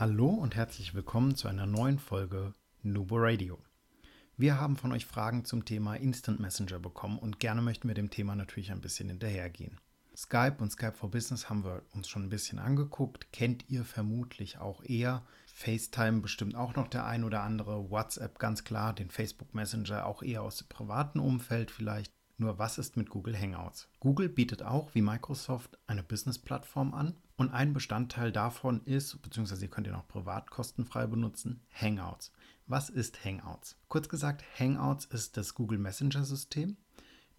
Hallo und herzlich willkommen zu einer neuen Folge Nubo Radio. Wir haben von euch Fragen zum Thema Instant Messenger bekommen und gerne möchten wir dem Thema natürlich ein bisschen hinterhergehen. Skype und Skype for Business haben wir uns schon ein bisschen angeguckt, kennt ihr vermutlich auch eher. FaceTime bestimmt auch noch der ein oder andere, WhatsApp ganz klar, den Facebook Messenger auch eher aus dem privaten Umfeld vielleicht. Nur was ist mit Google Hangouts? Google bietet auch wie Microsoft eine Business-Plattform an und ein Bestandteil davon ist, beziehungsweise ihr könnt ihn auch privat kostenfrei benutzen, Hangouts. Was ist Hangouts? Kurz gesagt, Hangouts ist das Google Messenger-System.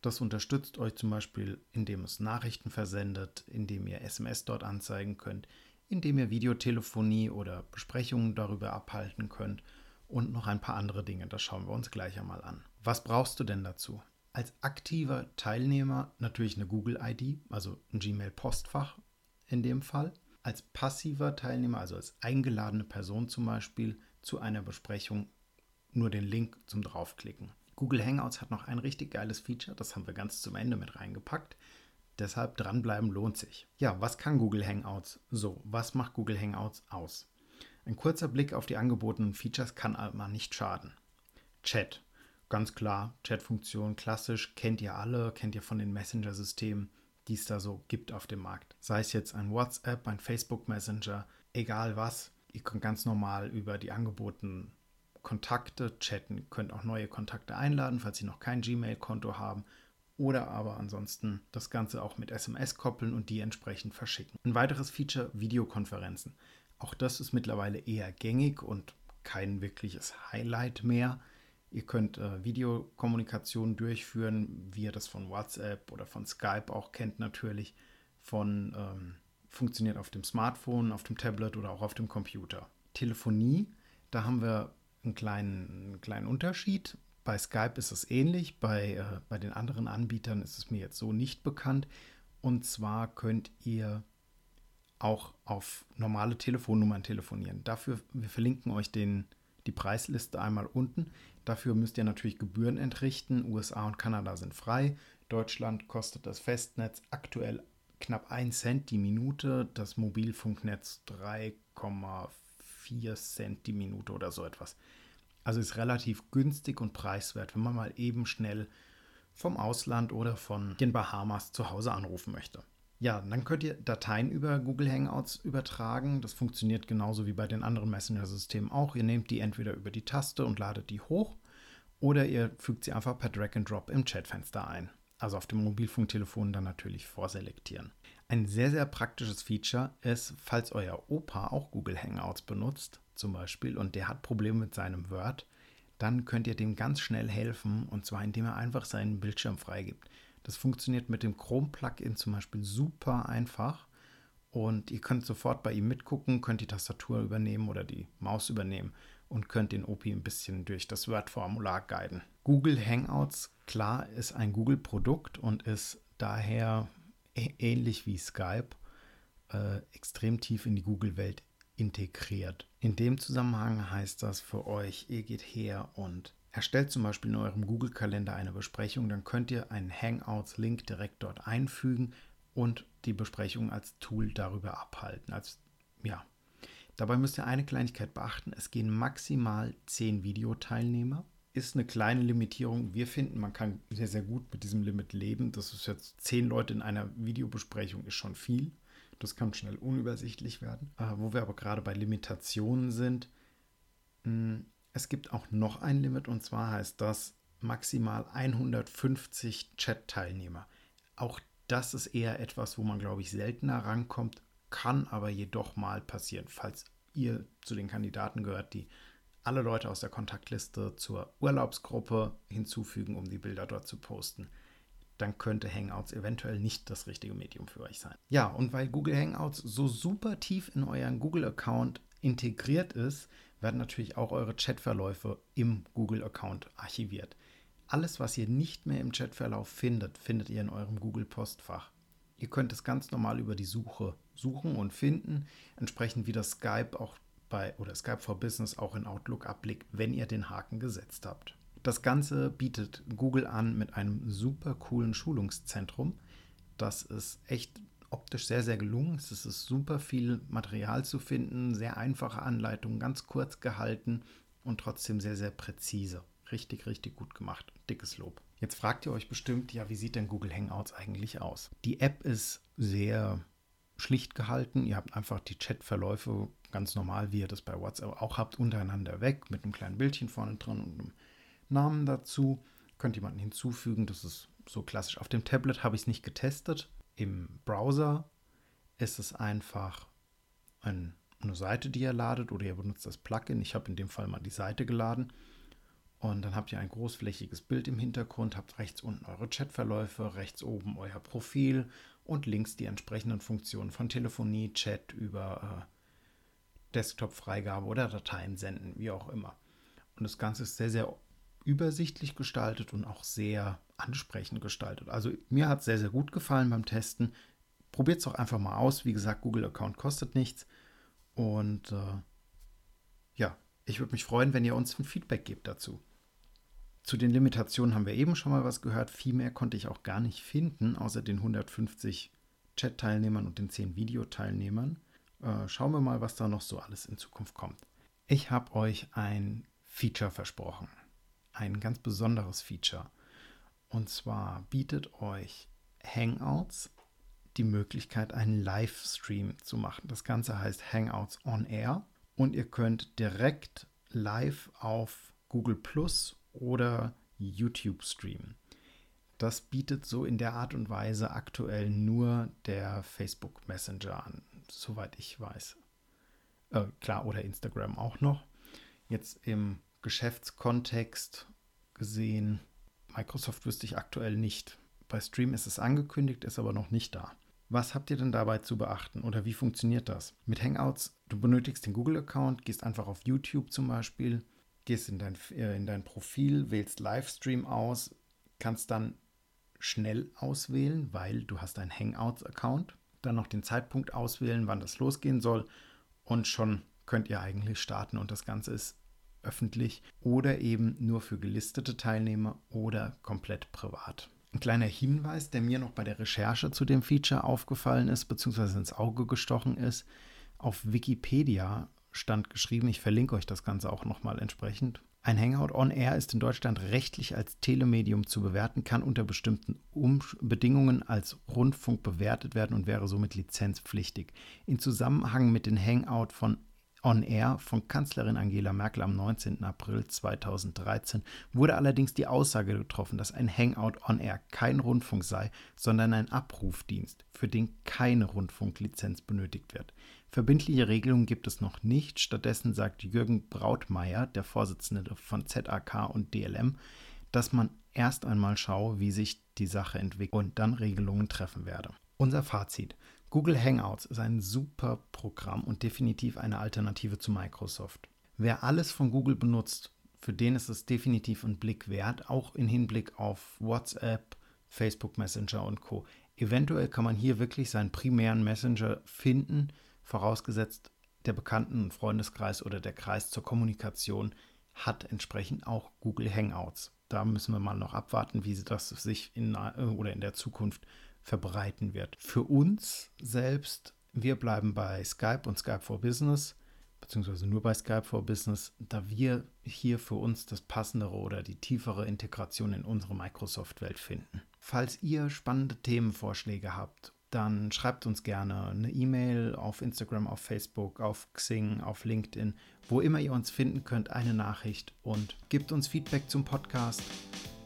Das unterstützt euch zum Beispiel, indem es Nachrichten versendet, indem ihr SMS dort anzeigen könnt, indem ihr Videotelefonie oder Besprechungen darüber abhalten könnt und noch ein paar andere Dinge. Das schauen wir uns gleich einmal an. Was brauchst du denn dazu? Als aktiver Teilnehmer natürlich eine Google-ID, also ein Gmail-Postfach in dem Fall. Als passiver Teilnehmer, also als eingeladene Person zum Beispiel, zu einer Besprechung nur den Link zum draufklicken. Google Hangouts hat noch ein richtig geiles Feature, das haben wir ganz zum Ende mit reingepackt. Deshalb dranbleiben lohnt sich. Ja, was kann Google Hangouts so? Was macht Google Hangouts aus? Ein kurzer Blick auf die angebotenen Features kann aber nicht schaden. Chat ganz klar, Chatfunktion klassisch, kennt ihr alle, kennt ihr von den Messenger-Systemen, die es da so gibt auf dem Markt. Sei es jetzt ein WhatsApp, ein Facebook Messenger, egal was, ihr könnt ganz normal über die angebotenen Kontakte chatten, könnt auch neue Kontakte einladen, falls sie noch kein Gmail-Konto haben oder aber ansonsten das Ganze auch mit SMS koppeln und die entsprechend verschicken. Ein weiteres Feature, Videokonferenzen. Auch das ist mittlerweile eher gängig und kein wirkliches Highlight mehr. Ihr könnt äh, Videokommunikation durchführen, wie ihr das von WhatsApp oder von Skype auch kennt natürlich. Von ähm, funktioniert auf dem Smartphone, auf dem Tablet oder auch auf dem Computer. Telefonie, da haben wir einen kleinen, einen kleinen Unterschied. Bei Skype ist es ähnlich, bei, äh, bei den anderen Anbietern ist es mir jetzt so nicht bekannt. Und zwar könnt ihr auch auf normale Telefonnummern telefonieren. Dafür, wir verlinken euch den, die Preisliste einmal unten. Dafür müsst ihr natürlich Gebühren entrichten. USA und Kanada sind frei. Deutschland kostet das Festnetz aktuell knapp 1 Cent die Minute, das Mobilfunknetz 3,4 Cent die Minute oder so etwas. Also ist relativ günstig und preiswert, wenn man mal eben schnell vom Ausland oder von den Bahamas zu Hause anrufen möchte. Ja, dann könnt ihr Dateien über Google Hangouts übertragen. Das funktioniert genauso wie bei den anderen Messenger-Systemen auch. Ihr nehmt die entweder über die Taste und ladet die hoch oder ihr fügt sie einfach per Drag and Drop im Chatfenster ein. Also auf dem Mobilfunktelefon dann natürlich vorselektieren. Ein sehr, sehr praktisches Feature ist, falls euer Opa auch Google Hangouts benutzt, zum Beispiel, und der hat Probleme mit seinem Word, dann könnt ihr dem ganz schnell helfen und zwar indem er einfach seinen Bildschirm freigibt. Das funktioniert mit dem Chrome-Plugin zum Beispiel super einfach. Und ihr könnt sofort bei ihm mitgucken, könnt die Tastatur übernehmen oder die Maus übernehmen und könnt den OP ein bisschen durch das Word-Formular guiden. Google Hangouts, klar, ist ein Google-Produkt und ist daher ähnlich wie Skype äh, extrem tief in die Google-Welt integriert. In dem Zusammenhang heißt das für euch, ihr geht her und Erstellt zum Beispiel in eurem Google-Kalender eine Besprechung, dann könnt ihr einen Hangouts-Link direkt dort einfügen und die Besprechung als Tool darüber abhalten. Als, ja. Dabei müsst ihr eine Kleinigkeit beachten. Es gehen maximal 10 Videoteilnehmer. Ist eine kleine Limitierung. Wir finden, man kann sehr, sehr gut mit diesem Limit leben. Das ist jetzt 10 Leute in einer Videobesprechung, ist schon viel. Das kann schnell unübersichtlich werden. Äh, wo wir aber gerade bei Limitationen sind, mh, es gibt auch noch ein Limit und zwar heißt das maximal 150 Chat-Teilnehmer. Auch das ist eher etwas, wo man, glaube ich, seltener rankommt, kann aber jedoch mal passieren, falls ihr zu den Kandidaten gehört, die alle Leute aus der Kontaktliste zur Urlaubsgruppe hinzufügen, um die Bilder dort zu posten. Dann könnte Hangouts eventuell nicht das richtige Medium für euch sein. Ja, und weil Google Hangouts so super tief in euren Google-Account integriert ist, werden natürlich auch eure Chatverläufe im Google-Account archiviert. Alles, was ihr nicht mehr im Chatverlauf findet, findet ihr in eurem Google-Postfach. Ihr könnt es ganz normal über die Suche suchen und finden, entsprechend wie das Skype auch bei oder Skype for Business auch in Outlook ablegt, wenn ihr den Haken gesetzt habt. Das Ganze bietet Google an mit einem super coolen Schulungszentrum. Das ist echt optisch sehr, sehr gelungen. Es ist super viel Material zu finden, sehr einfache Anleitungen, ganz kurz gehalten und trotzdem sehr, sehr präzise. Richtig, richtig gut gemacht. Dickes Lob. Jetzt fragt ihr euch bestimmt, ja, wie sieht denn Google Hangouts eigentlich aus? Die App ist sehr schlicht gehalten. Ihr habt einfach die Chatverläufe ganz normal, wie ihr das bei WhatsApp auch habt, untereinander weg mit einem kleinen Bildchen vorne drin und einem Namen dazu. Könnt jemanden hinzufügen. Das ist so klassisch. Auf dem Tablet habe ich es nicht getestet. Im Browser ist es einfach ein, eine Seite, die ihr ladet oder ihr benutzt das Plugin. Ich habe in dem Fall mal die Seite geladen und dann habt ihr ein großflächiges Bild im Hintergrund, habt rechts unten eure Chatverläufe, rechts oben euer Profil und links die entsprechenden Funktionen von Telefonie, Chat über äh, Desktop-Freigabe oder Dateien senden, wie auch immer. Und das Ganze ist sehr, sehr übersichtlich gestaltet und auch sehr ansprechend gestaltet. Also mir hat es sehr, sehr gut gefallen beim Testen. Probiert es doch einfach mal aus. Wie gesagt, Google-Account kostet nichts. Und äh, ja, ich würde mich freuen, wenn ihr uns ein Feedback gebt dazu. Zu den Limitationen haben wir eben schon mal was gehört. Viel mehr konnte ich auch gar nicht finden, außer den 150 Chat-Teilnehmern und den 10 Videoteilnehmern. Äh, schauen wir mal, was da noch so alles in Zukunft kommt. Ich habe euch ein Feature versprochen. Ein ganz besonderes Feature. Und zwar bietet euch Hangouts die Möglichkeit, einen Livestream zu machen. Das Ganze heißt Hangouts on Air und ihr könnt direkt live auf Google Plus oder YouTube streamen. Das bietet so in der Art und Weise aktuell nur der Facebook Messenger an, soweit ich weiß. Äh, klar, oder Instagram auch noch. Jetzt im Geschäftskontext gesehen, Microsoft wüsste ich aktuell nicht. Bei Stream ist es angekündigt, ist aber noch nicht da. Was habt ihr denn dabei zu beachten oder wie funktioniert das? Mit Hangouts, du benötigst den Google-Account, gehst einfach auf YouTube zum Beispiel, gehst in dein, äh, in dein Profil, wählst Livestream aus, kannst dann schnell auswählen, weil du hast einen Hangouts-Account, dann noch den Zeitpunkt auswählen, wann das losgehen soll und schon könnt ihr eigentlich starten und das Ganze ist öffentlich oder eben nur für gelistete Teilnehmer oder komplett privat. Ein kleiner Hinweis, der mir noch bei der Recherche zu dem Feature aufgefallen ist, beziehungsweise ins Auge gestochen ist. Auf Wikipedia stand geschrieben, ich verlinke euch das Ganze auch nochmal entsprechend. Ein Hangout on Air ist in Deutschland rechtlich als Telemedium zu bewerten, kann unter bestimmten um Bedingungen als Rundfunk bewertet werden und wäre somit lizenzpflichtig. In Zusammenhang mit dem Hangout von On Air von Kanzlerin Angela Merkel am 19. April 2013 wurde allerdings die Aussage getroffen, dass ein Hangout On Air kein Rundfunk sei, sondern ein Abrufdienst, für den keine Rundfunklizenz benötigt wird. Verbindliche Regelungen gibt es noch nicht. Stattdessen sagt Jürgen Brautmeier, der Vorsitzende von ZAK und DLM, dass man erst einmal schaue, wie sich die Sache entwickelt und dann Regelungen treffen werde. Unser Fazit. Google Hangouts ist ein super Programm und definitiv eine Alternative zu Microsoft. Wer alles von Google benutzt, für den ist es definitiv ein Blick wert, auch im Hinblick auf WhatsApp, Facebook Messenger und Co. Eventuell kann man hier wirklich seinen primären Messenger finden, vorausgesetzt der Bekannten- und Freundeskreis oder der Kreis zur Kommunikation hat entsprechend auch Google Hangouts. Da müssen wir mal noch abwarten, wie das sich in oder in der Zukunft verbreiten wird. Für uns selbst, wir bleiben bei Skype und Skype for Business, beziehungsweise nur bei Skype for Business, da wir hier für uns das passendere oder die tiefere Integration in unsere Microsoft-Welt finden. Falls ihr spannende Themenvorschläge habt, dann schreibt uns gerne eine E-Mail auf Instagram, auf Facebook, auf Xing, auf LinkedIn, wo immer ihr uns finden könnt, eine Nachricht und gebt uns Feedback zum Podcast.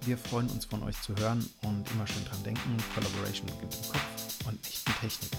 Wir freuen uns von euch zu hören und immer schön dran denken, Collaboration beginnt im Kopf und nicht in Technik.